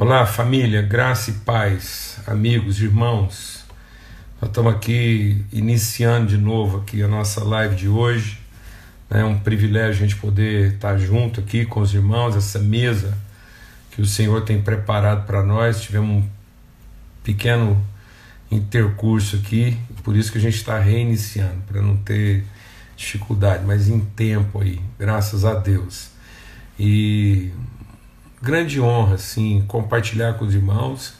Olá, família, graça e paz, amigos, irmãos. Nós estamos aqui iniciando de novo aqui a nossa live de hoje. É um privilégio a gente poder estar junto aqui com os irmãos, essa mesa que o Senhor tem preparado para nós. Tivemos um pequeno intercurso aqui, por isso que a gente está reiniciando, para não ter dificuldade, mas em tempo aí, graças a Deus. E grande honra, sim, compartilhar com os irmãos.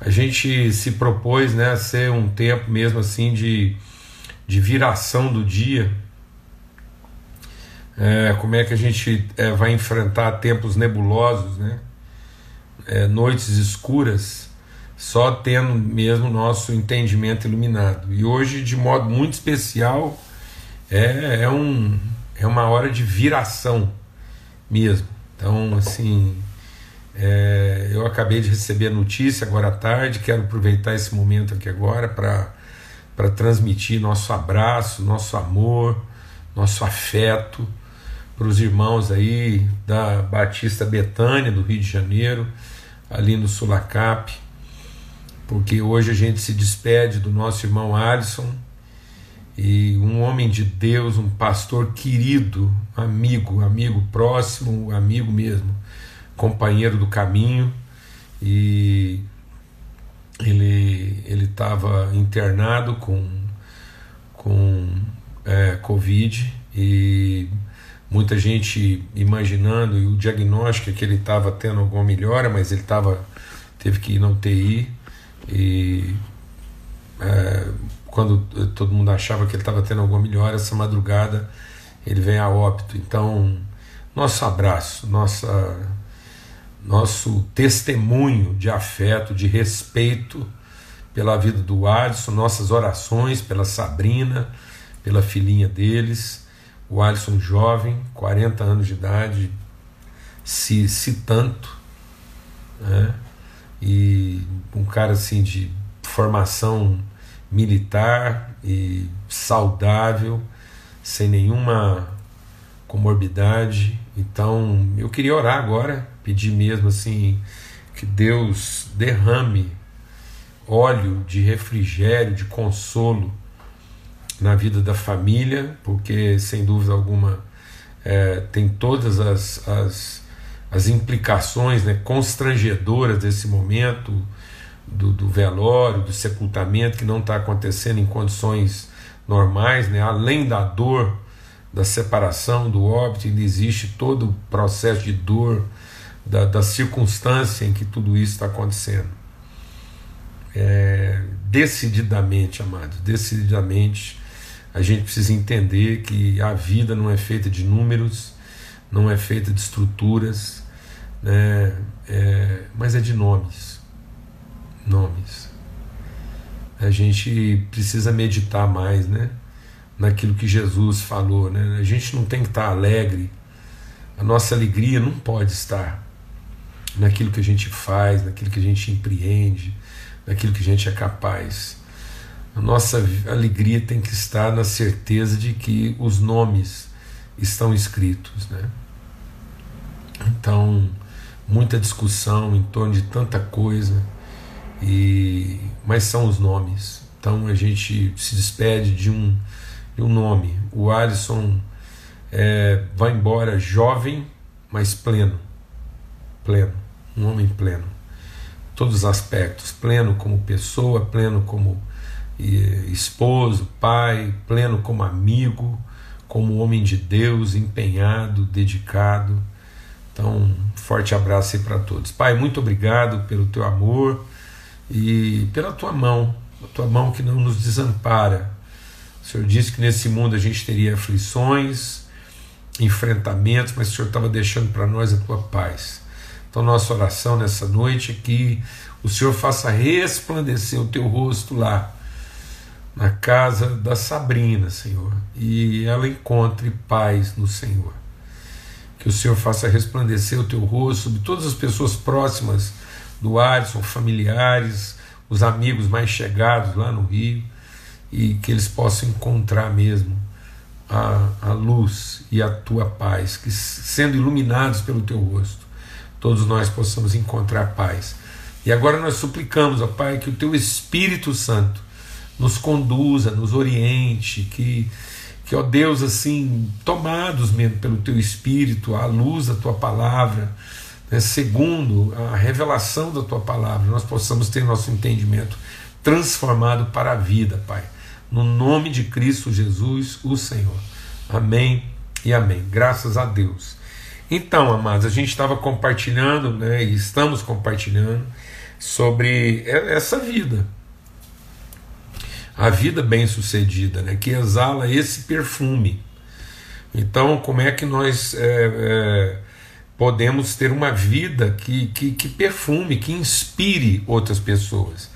A gente se propôs né, a ser um tempo mesmo assim de, de viração do dia. É, como é que a gente é, vai enfrentar tempos nebulosos, né? É, noites escuras, só tendo mesmo nosso entendimento iluminado. E hoje, de modo muito especial, é, é, um, é uma hora de viração mesmo. Então, assim, é, eu acabei de receber a notícia agora à tarde, quero aproveitar esse momento aqui agora para transmitir nosso abraço, nosso amor, nosso afeto para os irmãos aí da Batista Betânia, do Rio de Janeiro, ali no Sulacap, porque hoje a gente se despede do nosso irmão Alisson, e um homem de Deus, um pastor querido, amigo, amigo próximo, amigo mesmo, companheiro do caminho. E ele ele estava internado com com é, covid. E muita gente imaginando e o diagnóstico é que ele estava tendo alguma melhora, mas ele estava teve que ir na UTI e é, quando todo mundo achava que ele estava tendo alguma melhora, essa madrugada ele vem a óbito. Então, nosso abraço, nossa, nosso testemunho de afeto, de respeito pela vida do Alisson, nossas orações pela Sabrina, pela filhinha deles, o Alisson jovem, 40 anos de idade, se, se tanto, né? e um cara assim de formação militar e saudável, sem nenhuma comorbidade. Então, eu queria orar agora, pedir mesmo assim que Deus derrame óleo de refrigério, de consolo na vida da família, porque sem dúvida alguma é, tem todas as, as, as implicações né, constrangedoras desse momento do, do velório, do sepultamento, que não está acontecendo em condições normais, né? além da dor da separação, do óbito, ainda existe todo o processo de dor, da, da circunstância em que tudo isso está acontecendo. É, decididamente, amados, decididamente, a gente precisa entender que a vida não é feita de números, não é feita de estruturas, né, é, mas é de nomes nomes. A gente precisa meditar mais, né? Naquilo que Jesus falou, né? A gente não tem que estar alegre. A nossa alegria não pode estar naquilo que a gente faz, naquilo que a gente empreende, naquilo que a gente é capaz. A nossa alegria tem que estar na certeza de que os nomes estão escritos, né? Então, muita discussão em torno de tanta coisa e, mas são os nomes. Então a gente se despede de um, de um nome. O Alisson é, vai embora jovem, mas pleno. Pleno. Um homem pleno. Todos os aspectos. Pleno como pessoa, pleno como esposo, pai, pleno como amigo, como homem de Deus, empenhado, dedicado. Então, um forte abraço aí para todos. Pai, muito obrigado pelo teu amor e pela tua mão, a tua mão que não nos desampara. O Senhor disse que nesse mundo a gente teria aflições, enfrentamentos, mas o Senhor estava deixando para nós a tua paz. Então, nossa oração nessa noite é que o Senhor faça resplandecer o teu rosto lá, na casa da Sabrina, Senhor, e ela encontre paz no Senhor. Que o Senhor faça resplandecer o teu rosto sobre todas as pessoas próximas do Adson, familiares, os amigos mais chegados lá no Rio, e que eles possam encontrar mesmo a, a luz e a tua paz, que sendo iluminados pelo teu rosto, todos nós possamos encontrar paz. E agora nós suplicamos, ó Pai, que o Teu Espírito Santo nos conduza, nos oriente, que, que ó Deus, assim, tomados mesmo pelo Teu Espírito, à luz da Tua palavra, né, segundo a revelação da Tua palavra, nós possamos ter nosso entendimento transformado para a vida, Pai. No nome de Cristo Jesus, o Senhor. Amém e amém. Graças a Deus. Então, amados, a gente estava compartilhando, né, e estamos compartilhando sobre essa vida, a vida bem-sucedida, né, que exala esse perfume. Então, como é que nós é, é, podemos ter uma vida que, que, que perfume, que inspire outras pessoas?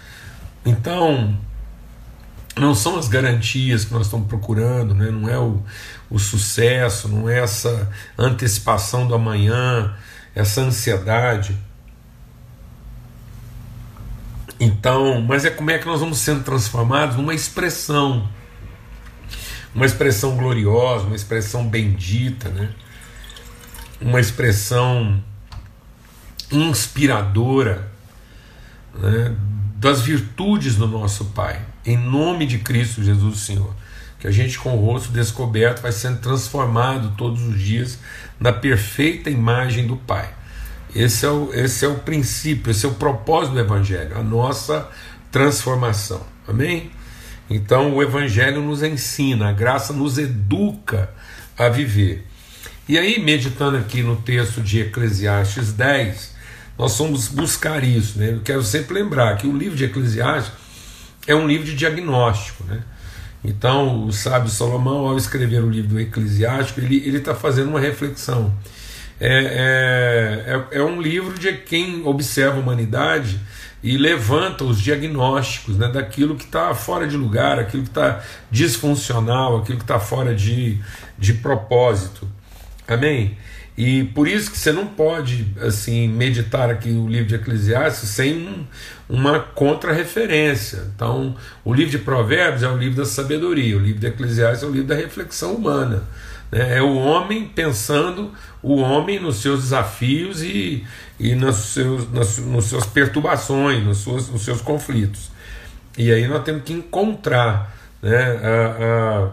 Então, não são as garantias que nós estamos procurando, né? não é o, o sucesso, não é essa antecipação do amanhã, essa ansiedade. Então, mas é como é que nós vamos sendo transformados numa expressão, uma expressão gloriosa, uma expressão bendita, né? Uma expressão inspiradora né? das virtudes do nosso Pai em nome de Cristo Jesus, Senhor. Que a gente, com o rosto descoberto, vai sendo transformado todos os dias na perfeita imagem do Pai. Esse é o, esse é o princípio, esse é o propósito do Evangelho, a nossa transformação. Amém? Então, o Evangelho nos ensina, a graça nos educa a viver. E aí, meditando aqui no texto de Eclesiastes 10, nós vamos buscar isso. Né? Eu quero sempre lembrar que o livro de Eclesiastes é um livro de diagnóstico. Né? Então, o sábio Salomão, ao escrever o livro do Eclesiástico, ele está fazendo uma reflexão. É, é, é, é, um livro de quem observa a humanidade e levanta os diagnósticos né, daquilo que está fora de lugar, aquilo que está disfuncional, aquilo que está fora de, de propósito. Amém? E por isso que você não pode assim meditar aqui o livro de Eclesiastes sem um, uma contra-referência. Então, o livro de Provérbios é o livro da sabedoria, o livro de Eclesiastes é o livro da reflexão humana. Né? É o homem pensando o homem nos seus desafios e, e nos, seus, nas, nos suas perturbações, nos, seus, nos seus conflitos. E aí nós temos que encontrar né, a, a,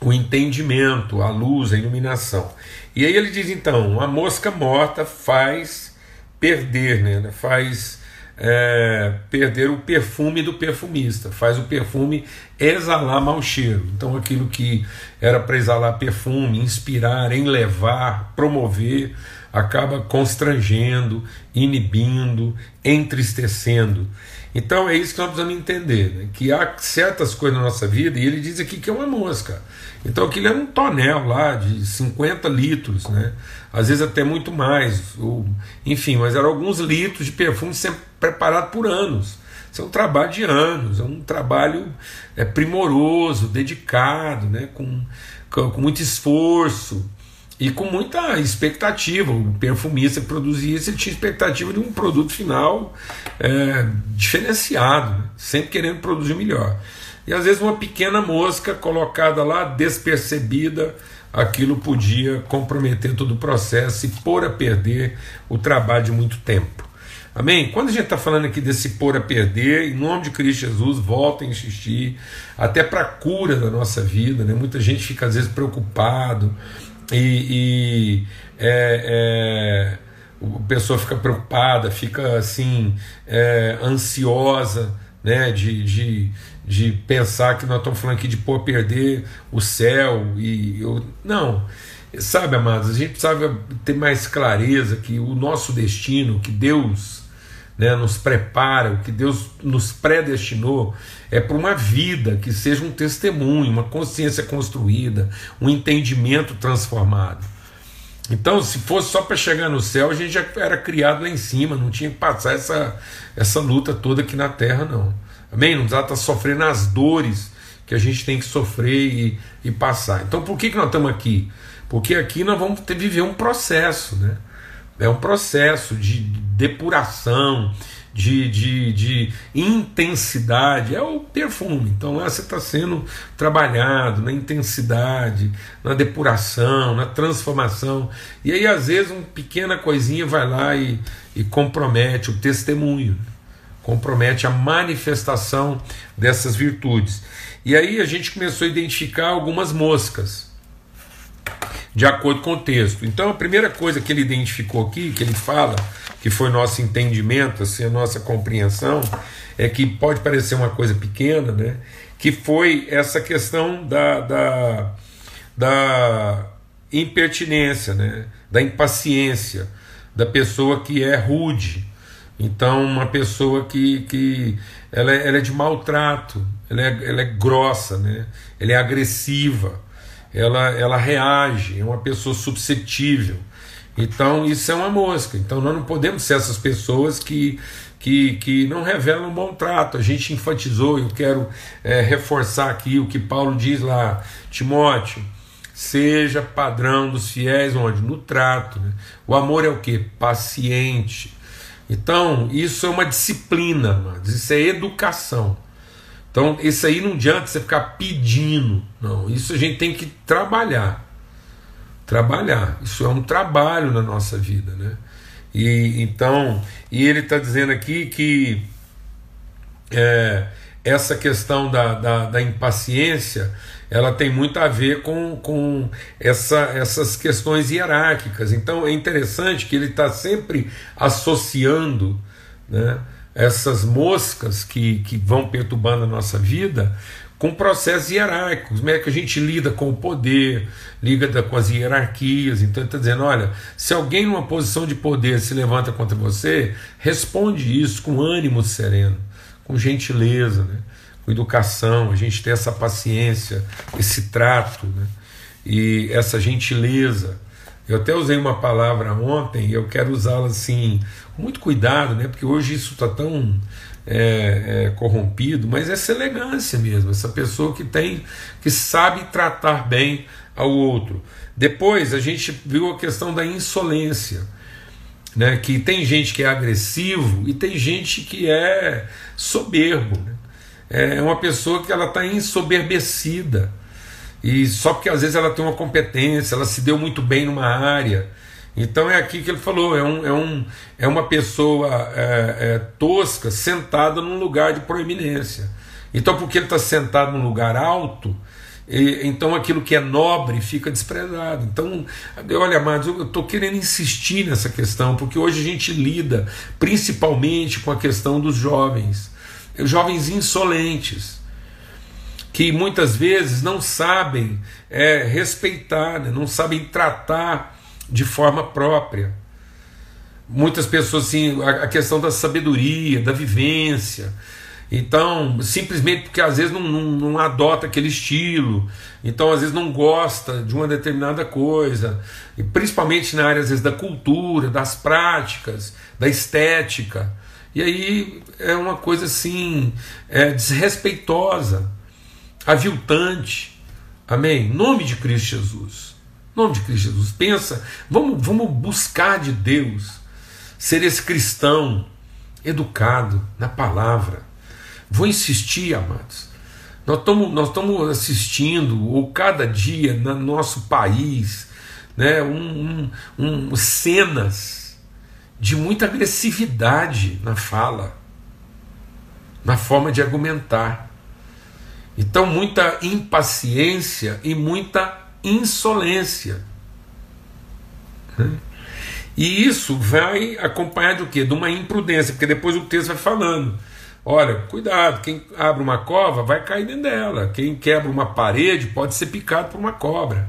o entendimento, a luz, a iluminação. E aí ele diz então: a mosca morta faz perder, né? faz é, perder o perfume do perfumista, faz o perfume exalar mau cheiro. Então aquilo que era para exalar perfume, inspirar, enlevar, promover, acaba constrangendo, inibindo, entristecendo. Então é isso que nós precisamos entender, né? que há certas coisas na nossa vida, e ele diz aqui que é uma mosca. Então aquilo era um tonel lá de 50 litros, né? às vezes até muito mais, ou, enfim, mas eram alguns litros de perfume sempre preparado por anos. Isso é um trabalho de anos, é um trabalho é, primoroso, dedicado, né? com, com, com muito esforço e com muita expectativa. O perfumista que produzia isso tinha expectativa de um produto final é, diferenciado, né? sempre querendo produzir melhor. E às vezes uma pequena mosca colocada lá, despercebida, aquilo podia comprometer todo o processo e pôr a perder o trabalho de muito tempo. Amém? Quando a gente está falando aqui desse pôr a perder, em nome de Cristo Jesus, volta a insistir, até para a cura da nossa vida. Né? Muita gente fica às vezes preocupado e, e é, é, a pessoa fica preocupada, fica assim, é, ansiosa né? de, de de pensar que nós estamos falando aqui de pôr perder o céu e eu, não sabe amados a gente precisava ter mais clareza que o nosso destino que Deus né, nos prepara o que Deus nos predestinou é para uma vida que seja um testemunho uma consciência construída um entendimento transformado então, se fosse só para chegar no céu, a gente já era criado lá em cima, não tinha que passar essa, essa luta toda aqui na terra, não. Amém? Não precisa estar sofrendo as dores que a gente tem que sofrer e, e passar. Então por que, que nós estamos aqui? Porque aqui nós vamos ter, viver um processo, né? É um processo de depuração, de, de, de intensidade, é o perfume. Então lá você está sendo trabalhado na intensidade, na depuração, na transformação. E aí, às vezes, uma pequena coisinha vai lá e, e compromete o testemunho, compromete a manifestação dessas virtudes. E aí a gente começou a identificar algumas moscas de acordo com o texto. Então a primeira coisa que ele identificou aqui, que ele fala, que foi nosso entendimento, assim, a nossa compreensão, é que pode parecer uma coisa pequena, né? Que foi essa questão da, da, da impertinência, né? Da impaciência, da pessoa que é rude. Então, uma pessoa que, que ela, é, ela é de maltrato, ela é, ela é grossa, né? ela é agressiva ela, ela reage, é uma pessoa suscetível. Então isso é uma mosca. Então nós não podemos ser essas pessoas que, que, que não revelam bom trato. A gente enfatizou, eu quero é, reforçar aqui o que Paulo diz lá, Timóteo, seja padrão dos fiéis onde? No trato. Né? O amor é o que? Paciente. Então, isso é uma disciplina, mas isso é educação. Então, isso aí não adianta você ficar pedindo, não. Isso a gente tem que trabalhar. Trabalhar. Isso é um trabalho na nossa vida, né? E então, e ele está dizendo aqui que é, essa questão da, da, da, impaciência ela tem muito a ver com, com essa, essas questões hierárquicas. Então é interessante que ele está sempre associando né, essas moscas que, que vão perturbando a nossa vida com processos hierárquicos, como é que a gente lida com o poder, lida com as hierarquias. Então ele está dizendo: olha, se alguém numa posição de poder se levanta contra você, responde isso com ânimo sereno, com gentileza, né? com educação, a gente tem essa paciência, esse trato né? e essa gentileza. Eu até usei uma palavra ontem e eu quero usá-la assim muito cuidado, né? Porque hoje isso está tão é, é, corrompido, mas essa elegância mesmo, essa pessoa que tem, que sabe tratar bem ao outro. Depois a gente viu a questão da insolência, né? Que tem gente que é agressivo e tem gente que é soberbo, né? É uma pessoa que ela está ensoberbecida e só porque às vezes ela tem uma competência, ela se deu muito bem numa área então é aqui que ele falou: é, um, é, um, é uma pessoa é, é, tosca sentada num lugar de proeminência. Então, porque ele está sentado num lugar alto, e, então aquilo que é nobre fica desprezado. Então, olha, amados, eu estou querendo insistir nessa questão, porque hoje a gente lida principalmente com a questão dos jovens, jovens insolentes, que muitas vezes não sabem é, respeitar, né, não sabem tratar de forma própria. Muitas pessoas, assim, a questão da sabedoria, da vivência. Então, simplesmente porque às vezes não, não, não, adota aquele estilo, então às vezes não gosta de uma determinada coisa, e principalmente na área às vezes da cultura, das práticas, da estética. E aí é uma coisa assim, é, desrespeitosa, aviltante. Amém? Nome de Cristo Jesus nome de Cristo Jesus. Pensa, vamos, vamos buscar de Deus ser esse cristão educado na palavra. Vou insistir, amados. Nós estamos nós assistindo, ou cada dia, no nosso país, né, um, um, um, cenas de muita agressividade na fala, na forma de argumentar. Então, muita impaciência e muita insolência. E isso vai acompanhar de quê? De uma imprudência, porque depois o texto vai falando. Olha, cuidado, quem abre uma cova vai cair dentro dela. Quem quebra uma parede pode ser picado por uma cobra.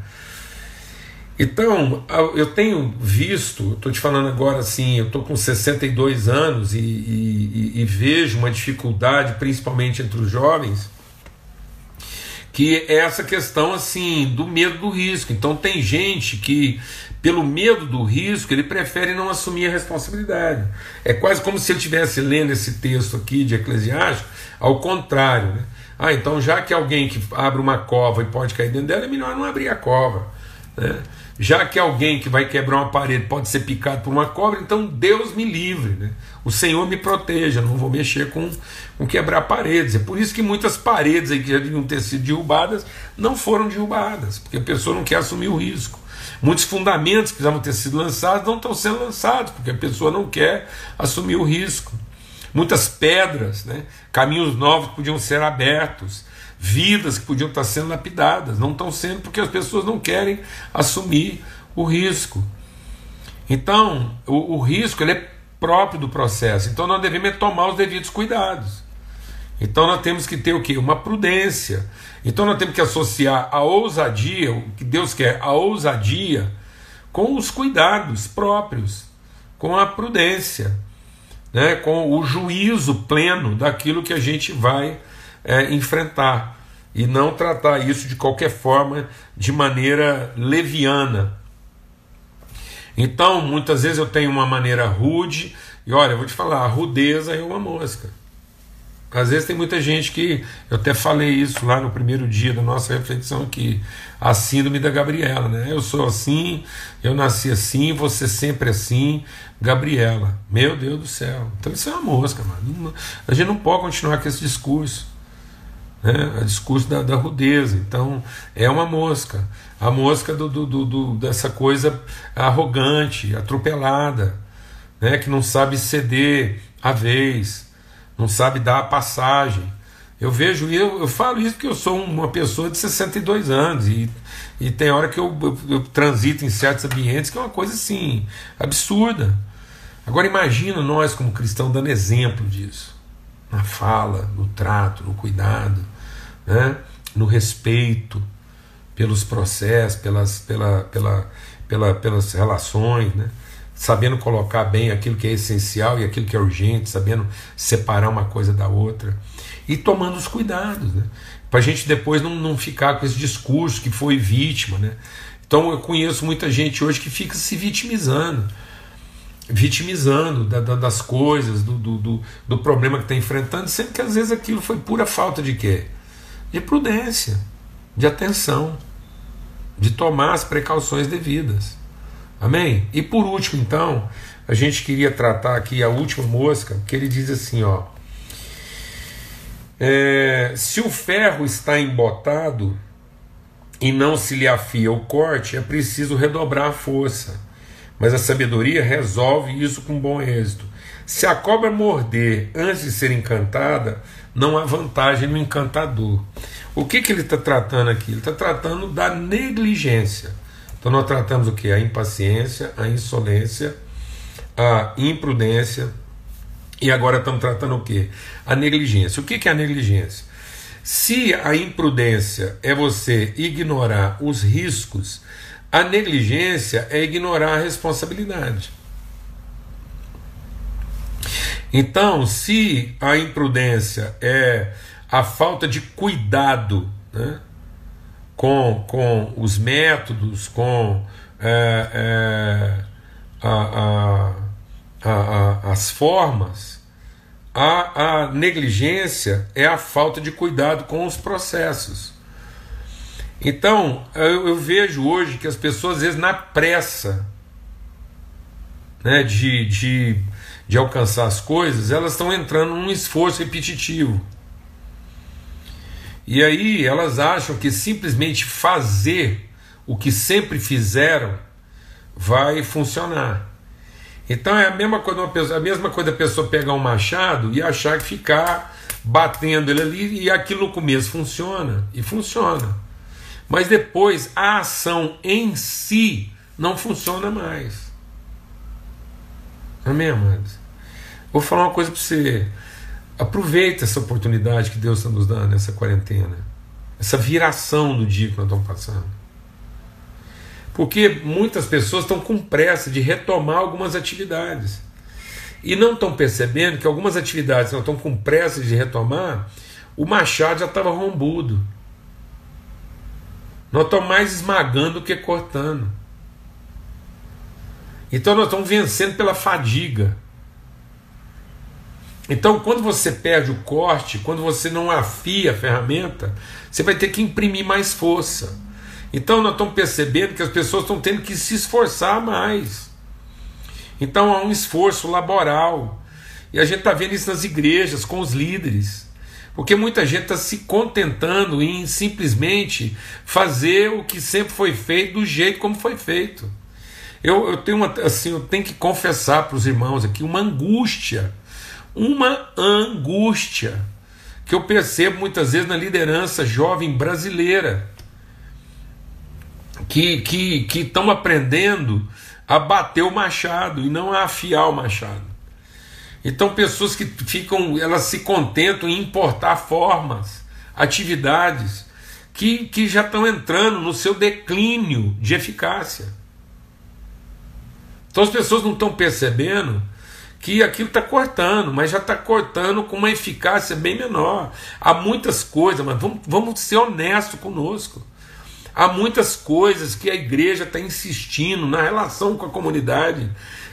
Então, eu tenho visto, estou te falando agora assim, eu estou com 62 anos e, e, e vejo uma dificuldade, principalmente entre os jovens, que é essa questão assim do medo do risco. Então tem gente que pelo medo do risco ele prefere não assumir a responsabilidade. É quase como se ele estivesse lendo esse texto aqui de Eclesiastes ao contrário, né? Ah, então já que alguém que abre uma cova e pode cair dentro dela, é melhor não abrir a cova. Né? Já que alguém que vai quebrar uma parede pode ser picado por uma cobra, então Deus me livre, né? o Senhor me proteja, não vou mexer com, com quebrar paredes. É por isso que muitas paredes aí que já deviam ter sido derrubadas não foram derrubadas, porque a pessoa não quer assumir o risco. Muitos fundamentos que precisavam ter sido lançados não estão sendo lançados, porque a pessoa não quer assumir o risco. Muitas pedras, né? caminhos novos podiam ser abertos, vidas que podiam estar sendo lapidadas, não estão sendo porque as pessoas não querem assumir o risco. Então, o, o risco ele é próprio do processo, então nós devemos tomar os devidos cuidados. Então nós temos que ter o que? Uma prudência. Então nós temos que associar a ousadia, o que Deus quer, a ousadia, com os cuidados próprios, com a prudência, né? com o juízo pleno daquilo que a gente vai é, enfrentar. E não tratar isso de qualquer forma, de maneira leviana. Então, muitas vezes eu tenho uma maneira rude, e olha, eu vou te falar, a rudeza é uma mosca. Às vezes tem muita gente que, eu até falei isso lá no primeiro dia da nossa reflexão aqui, a síndrome da Gabriela, né? Eu sou assim, eu nasci assim, você sempre assim, Gabriela. Meu Deus do céu. Então isso é uma mosca, mano. A gente não pode continuar com esse discurso. Né? O discurso da, da rudeza. Então é uma mosca. A mosca do, do, do, dessa coisa arrogante, atropelada, né? que não sabe ceder a vez não sabe dar a passagem. Eu vejo, eu, eu falo isso porque eu sou uma pessoa de 62 anos e, e tem hora que eu, eu, eu transito em certos ambientes que é uma coisa assim, absurda. Agora imagina nós como cristãos dando exemplo disso. Na fala, no trato, no cuidado, né? no respeito pelos processos, pelas, pela, pela, pela, pelas relações, né? sabendo colocar bem aquilo que é essencial e aquilo que é urgente, sabendo separar uma coisa da outra e tomando os cuidados, né? para a gente depois não, não ficar com esse discurso que foi vítima. Né? Então eu conheço muita gente hoje que fica se vitimizando, vitimizando da, da, das coisas, do, do, do, do problema que está enfrentando, sendo que às vezes aquilo foi pura falta de quê? De prudência, de atenção, de tomar as precauções devidas. Amém? E por último, então, a gente queria tratar aqui a última mosca, que ele diz assim, ó. É, se o ferro está embotado e não se lhe afia o corte, é preciso redobrar a força. Mas a sabedoria resolve isso com bom êxito. Se a cobra morder antes de ser encantada, não há vantagem no encantador. O que, que ele está tratando aqui? Ele está tratando da negligência. Então nós tratamos o que? A impaciência, a insolência, a imprudência e agora estamos tratando o que? A negligência. O que é a negligência? Se a imprudência é você ignorar os riscos, a negligência é ignorar a responsabilidade. Então, se a imprudência é a falta de cuidado, né? com, com os métodos, com é, é, a, a, a, as formas, a, a negligência é a falta de cuidado com os processos. Então, eu, eu, vejo hoje que as pessoas, às vezes, na pressa né, de, de, de alcançar as coisas, elas estão entrando num esforço repetitivo. E aí elas acham que simplesmente fazer o que sempre fizeram vai funcionar. Então é a mesma coisa, pessoa, a mesma coisa a pessoa pegar um machado e achar que ficar batendo ele ali e aquilo no começo funciona e funciona. Mas depois a ação em si não funciona mais. Amém, amados? Vou falar uma coisa para você. Aproveita essa oportunidade que Deus está nos dando nessa quarentena, essa viração do dia que nós estamos passando. Porque muitas pessoas estão com pressa de retomar algumas atividades e não estão percebendo que algumas atividades que nós estão com pressa de retomar, o machado já estava rombudo. Nós estamos mais esmagando do que cortando. Então nós estamos vencendo pela fadiga. Então, quando você perde o corte, quando você não afia a ferramenta, você vai ter que imprimir mais força. Então nós estamos percebendo que as pessoas estão tendo que se esforçar mais. Então há um esforço laboral. E a gente está vendo isso nas igrejas, com os líderes. Porque muita gente está se contentando em simplesmente fazer o que sempre foi feito do jeito como foi feito. Eu, eu tenho uma, assim, eu tenho que confessar para os irmãos aqui uma angústia, uma angústia que eu percebo muitas vezes na liderança jovem brasileira, que que que estão aprendendo a bater o machado e não a afiar o machado. Então pessoas que ficam, elas se contentam em importar formas, atividades que, que já estão entrando no seu declínio de eficácia. Então as pessoas não estão percebendo que aquilo está cortando, mas já está cortando com uma eficácia bem menor. Há muitas coisas, mas vamos, vamos ser honestos conosco. Há muitas coisas que a igreja está insistindo na relação com a comunidade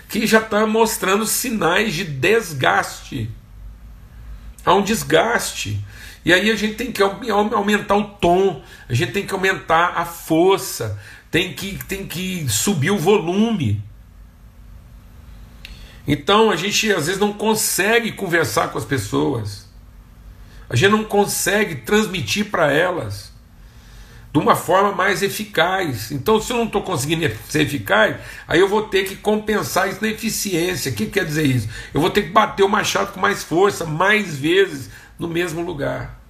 que já está mostrando sinais de desgaste. Há um desgaste. E aí a gente tem que aumentar o tom, a gente tem que aumentar a força, tem que, tem que subir o volume. Então a gente às vezes não consegue conversar com as pessoas, a gente não consegue transmitir para elas de uma forma mais eficaz. Então, se eu não estou conseguindo ser eficaz, aí eu vou ter que compensar isso na eficiência. O que quer dizer isso? Eu vou ter que bater o machado com mais força, mais vezes, no mesmo lugar.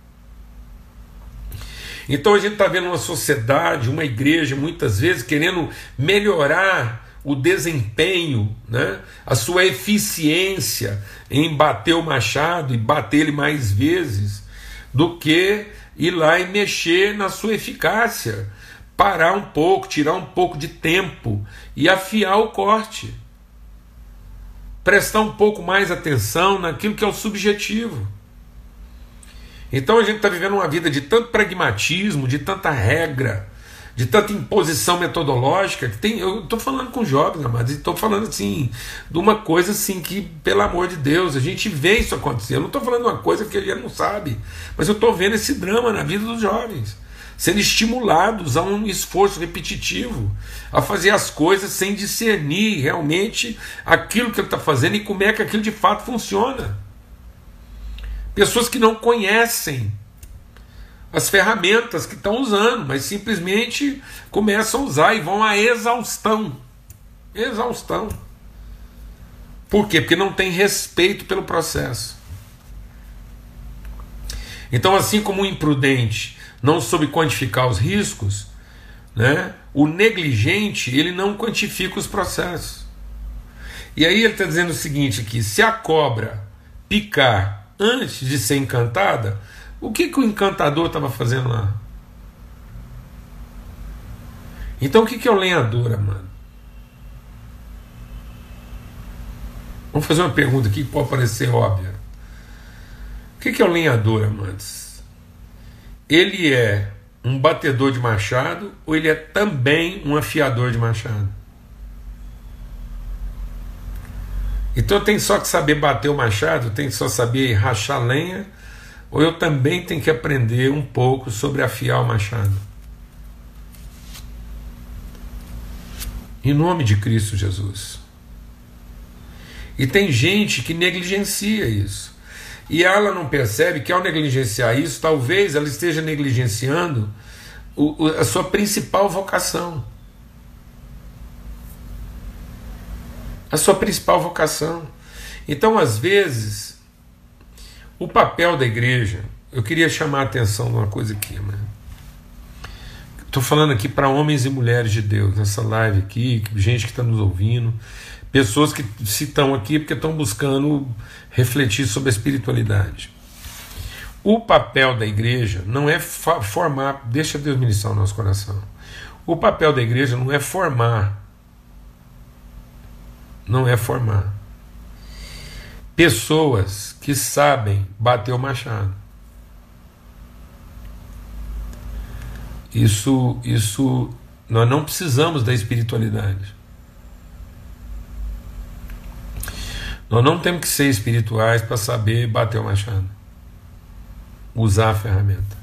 Então a gente está vendo uma sociedade, uma igreja, muitas vezes querendo melhorar o desempenho, né? a sua eficiência em bater o machado e bater ele mais vezes, do que ir lá e mexer na sua eficácia, parar um pouco, tirar um pouco de tempo e afiar o corte. Prestar um pouco mais atenção naquilo que é o subjetivo. Então a gente está vivendo uma vida de tanto pragmatismo, de tanta regra, de tanta imposição metodológica que tem. Eu estou falando com jovens, mas estou falando assim de uma coisa assim que, pelo amor de Deus, a gente vê isso acontecer. Eu não estou falando uma coisa que a gente não sabe, mas eu estou vendo esse drama na vida dos jovens, sendo estimulados a um esforço repetitivo, a fazer as coisas sem discernir realmente aquilo que ele está fazendo e como é que aquilo de fato funciona. Pessoas que não conhecem as ferramentas que estão usando, mas simplesmente começam a usar e vão à exaustão. Exaustão. Por quê? Porque não tem respeito pelo processo. Então, assim como o imprudente não soube quantificar os riscos, né, o negligente ele não quantifica os processos. E aí ele está dizendo o seguinte aqui: se a cobra picar antes de ser encantada, o que, que o encantador estava fazendo lá? Então o que, que é o lenhador, mano? Vamos fazer uma pergunta aqui que pode parecer óbvia. O que, que é o lenhador, amantes? Ele é um batedor de machado ou ele é também um afiador de machado? Então tem só que saber bater o machado, tem só saber rachar lenha ou eu também tenho que aprender um pouco sobre afiar o machado? Em nome de Cristo Jesus. E tem gente que negligencia isso. E ela não percebe que ao negligenciar isso, talvez ela esteja negligenciando o, a sua principal vocação. A sua principal vocação. Então, às vezes, o papel da igreja, eu queria chamar a atenção de uma coisa aqui, né? Estou falando aqui para homens e mulheres de Deus, nessa live aqui, gente que está nos ouvindo, pessoas que se estão aqui porque estão buscando refletir sobre a espiritualidade. O papel da igreja não é formar, deixa Deus ministrar o nosso coração. O papel da igreja não é formar, não é formar pessoas que sabem bater o machado. Isso, isso, nós não precisamos da espiritualidade. Nós não temos que ser espirituais para saber bater o machado, usar a ferramenta.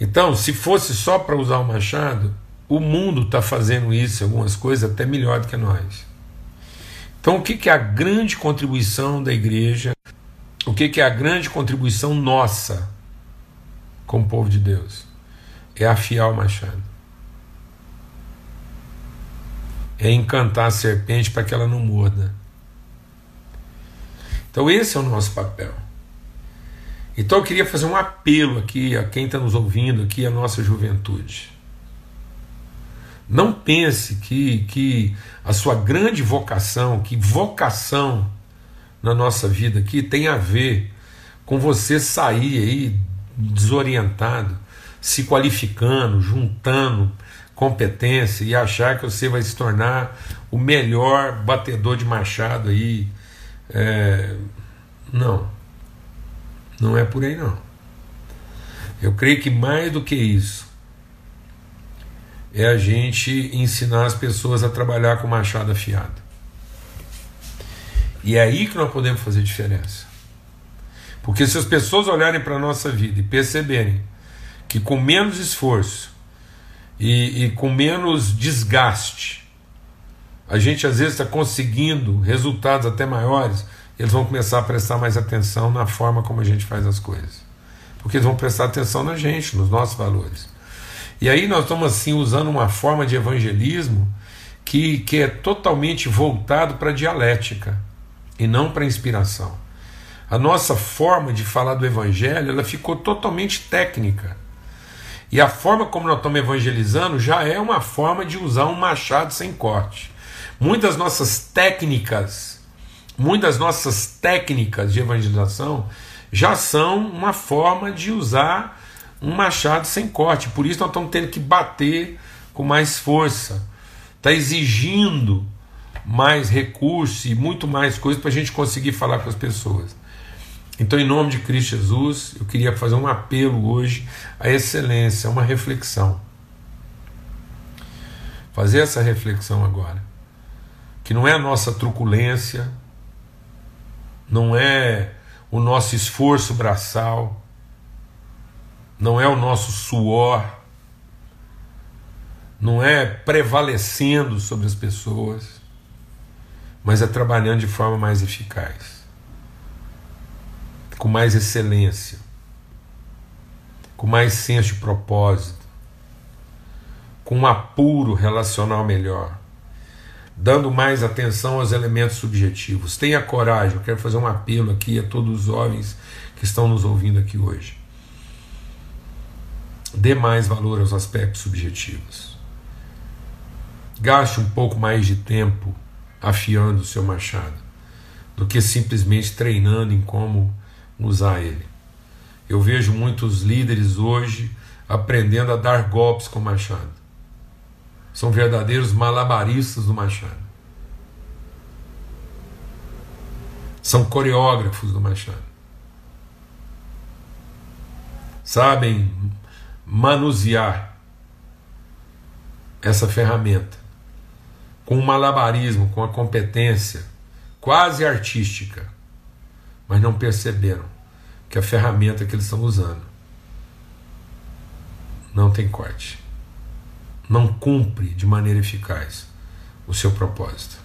Então, se fosse só para usar o machado, o mundo está fazendo isso, algumas coisas até melhor do que nós. Então, o que, que é a grande contribuição da igreja? O que, que é a grande contribuição nossa como povo de Deus? É afiar o machado. É encantar a serpente para que ela não morda. Então, esse é o nosso papel. Então, eu queria fazer um apelo aqui a quem está nos ouvindo, aqui, a nossa juventude. Não pense que, que a sua grande vocação, que vocação na nossa vida aqui tem a ver com você sair aí desorientado, se qualificando, juntando competência e achar que você vai se tornar o melhor batedor de machado aí. É... Não, não é por aí não. Eu creio que mais do que isso, é a gente ensinar as pessoas a trabalhar com machado afiado. E é aí que nós podemos fazer diferença. Porque se as pessoas olharem para a nossa vida e perceberem que com menos esforço e, e com menos desgaste, a gente às vezes está conseguindo resultados até maiores, eles vão começar a prestar mais atenção na forma como a gente faz as coisas. Porque eles vão prestar atenção na gente, nos nossos valores. E aí nós estamos assim usando uma forma de evangelismo que, que é totalmente voltado para a dialética e não para a inspiração. A nossa forma de falar do evangelho ela ficou totalmente técnica. E a forma como nós estamos evangelizando já é uma forma de usar um machado sem corte. Muitas nossas técnicas, muitas nossas técnicas de evangelização já são uma forma de usar um machado sem corte. Por isso nós estamos tendo que bater com mais força. Está exigindo mais recursos e muito mais coisas para a gente conseguir falar com as pessoas. Então, em nome de Cristo Jesus, eu queria fazer um apelo hoje à excelência, uma reflexão. Fazer essa reflexão agora. Que não é a nossa truculência, não é o nosso esforço braçal, não é o nosso suor, não é prevalecendo sobre as pessoas, mas é trabalhando de forma mais eficaz, com mais excelência, com mais senso de propósito, com um apuro relacional melhor, dando mais atenção aos elementos subjetivos. Tenha coragem, eu quero fazer um apelo aqui a todos os jovens que estão nos ouvindo aqui hoje Dê mais valor aos aspectos subjetivos. Gaste um pouco mais de tempo afiando o seu machado do que simplesmente treinando em como usar ele. Eu vejo muitos líderes hoje aprendendo a dar golpes com o machado. São verdadeiros malabaristas do machado. São coreógrafos do machado. Sabem manusear essa ferramenta com o malabarismo, com a competência quase artística, mas não perceberam que a ferramenta que eles estão usando não tem corte, não cumpre de maneira eficaz o seu propósito.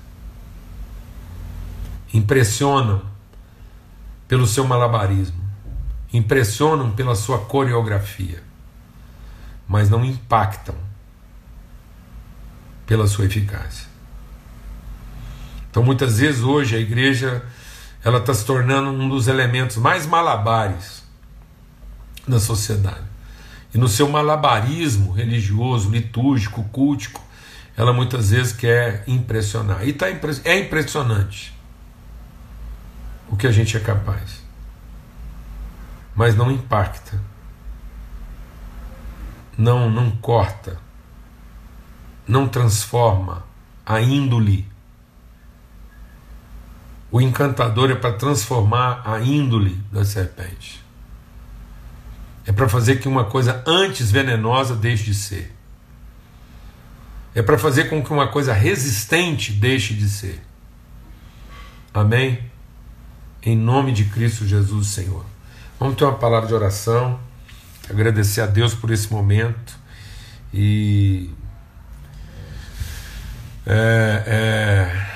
Impressionam pelo seu malabarismo, impressionam pela sua coreografia mas não impactam pela sua eficácia. Então, muitas vezes hoje a igreja ela está se tornando um dos elementos mais malabares da sociedade. E no seu malabarismo religioso, litúrgico, cultico, ela muitas vezes quer impressionar. E tá é impressionante o que a gente é capaz, mas não impacta não, não corta, não transforma a índole. O encantador é para transformar a índole da serpente. É para fazer que uma coisa antes venenosa deixe de ser. É para fazer com que uma coisa resistente deixe de ser. Amém? Em nome de Cristo Jesus, Senhor. Vamos ter uma palavra de oração. Agradecer a Deus por esse momento e é, é,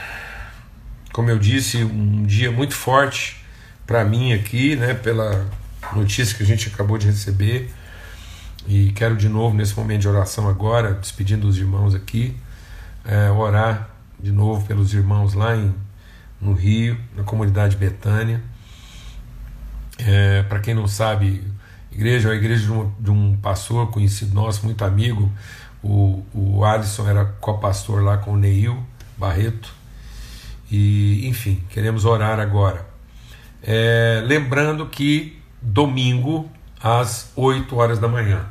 como eu disse, um dia muito forte para mim aqui, né, pela notícia que a gente acabou de receber. E quero de novo, nesse momento de oração agora, despedindo os irmãos aqui, é, orar de novo pelos irmãos lá em, no Rio, na comunidade Betânia. É, para quem não sabe, igreja a igreja de um, de um pastor conhecido nosso, muito amigo. O, o Alisson era co-pastor lá com o Neil Barreto. E, enfim, queremos orar agora. É, lembrando que domingo, às 8 horas da manhã,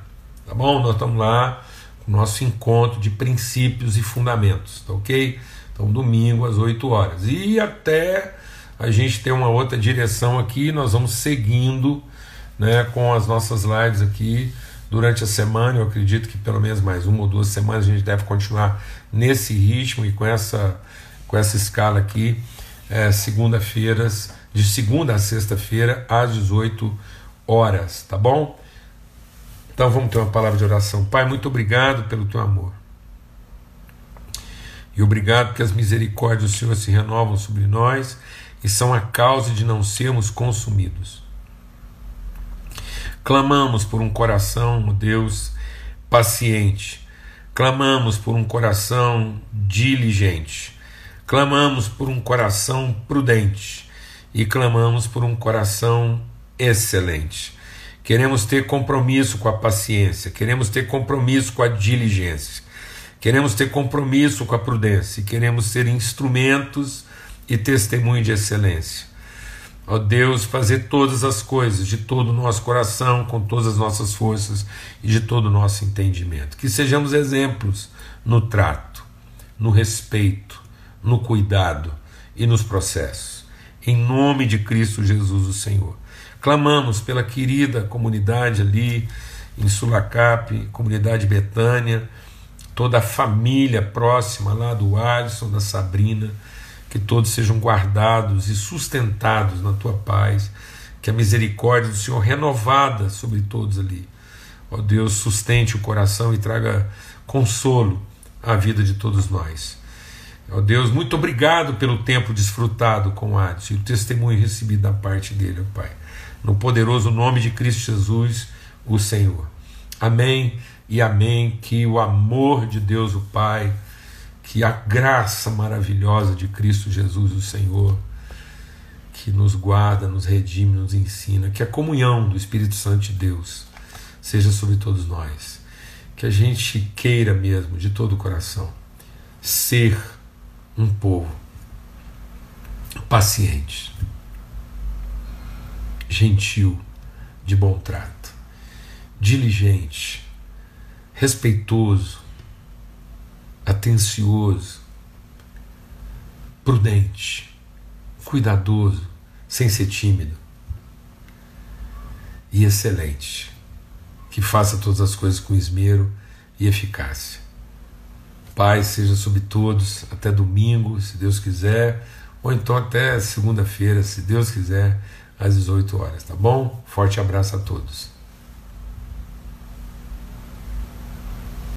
tá bom? Nós estamos lá com o nosso encontro de princípios e fundamentos, tá ok? Então, domingo, às 8 horas. E até a gente ter uma outra direção aqui, nós vamos seguindo né, com as nossas lives aqui durante a semana. Eu acredito que pelo menos mais uma ou duas semanas a gente deve continuar nesse ritmo e com essa, com essa escala aqui, é, segunda-feiras, de segunda a sexta-feira, às 18 horas, tá bom? Então vamos ter uma palavra de oração. Pai, muito obrigado pelo teu amor. E obrigado que as misericórdias do Senhor se renovam sobre nós e são a causa de não sermos consumidos. Clamamos por um coração, Deus, paciente. Clamamos por um coração diligente. Clamamos por um coração prudente. E clamamos por um coração excelente. Queremos ter compromisso com a paciência, queremos ter compromisso com a diligência, queremos ter compromisso com a prudência, e queremos ser instrumentos e testemunho de excelência. Ó Deus, fazer todas as coisas de todo o nosso coração, com todas as nossas forças e de todo o nosso entendimento. Que sejamos exemplos no trato, no respeito, no cuidado e nos processos. Em nome de Cristo Jesus, o Senhor. Clamamos pela querida comunidade ali em Sulacap, comunidade Betânia, toda a família próxima lá do Alisson, da Sabrina que todos sejam guardados e sustentados na tua paz, que a misericórdia do Senhor renovada sobre todos ali. Ó Deus, sustente o coração e traga consolo à vida de todos nós. Ó Deus, muito obrigado pelo tempo desfrutado com Adson e o testemunho recebido da parte dele, ó Pai. No poderoso nome de Cristo Jesus, o Senhor. Amém e amém. Que o amor de Deus, o Pai que a graça maravilhosa de Cristo Jesus, o Senhor, que nos guarda, nos redime, nos ensina, que a comunhão do Espírito Santo de Deus seja sobre todos nós. Que a gente queira mesmo, de todo o coração, ser um povo paciente, gentil, de bom trato, diligente, respeitoso, atencioso, prudente, cuidadoso, sem ser tímido e excelente, que faça todas as coisas com esmero e eficácia. Pai seja sobre todos até domingo, se Deus quiser, ou então até segunda-feira, se Deus quiser, às 18 horas, tá bom? Forte abraço a todos.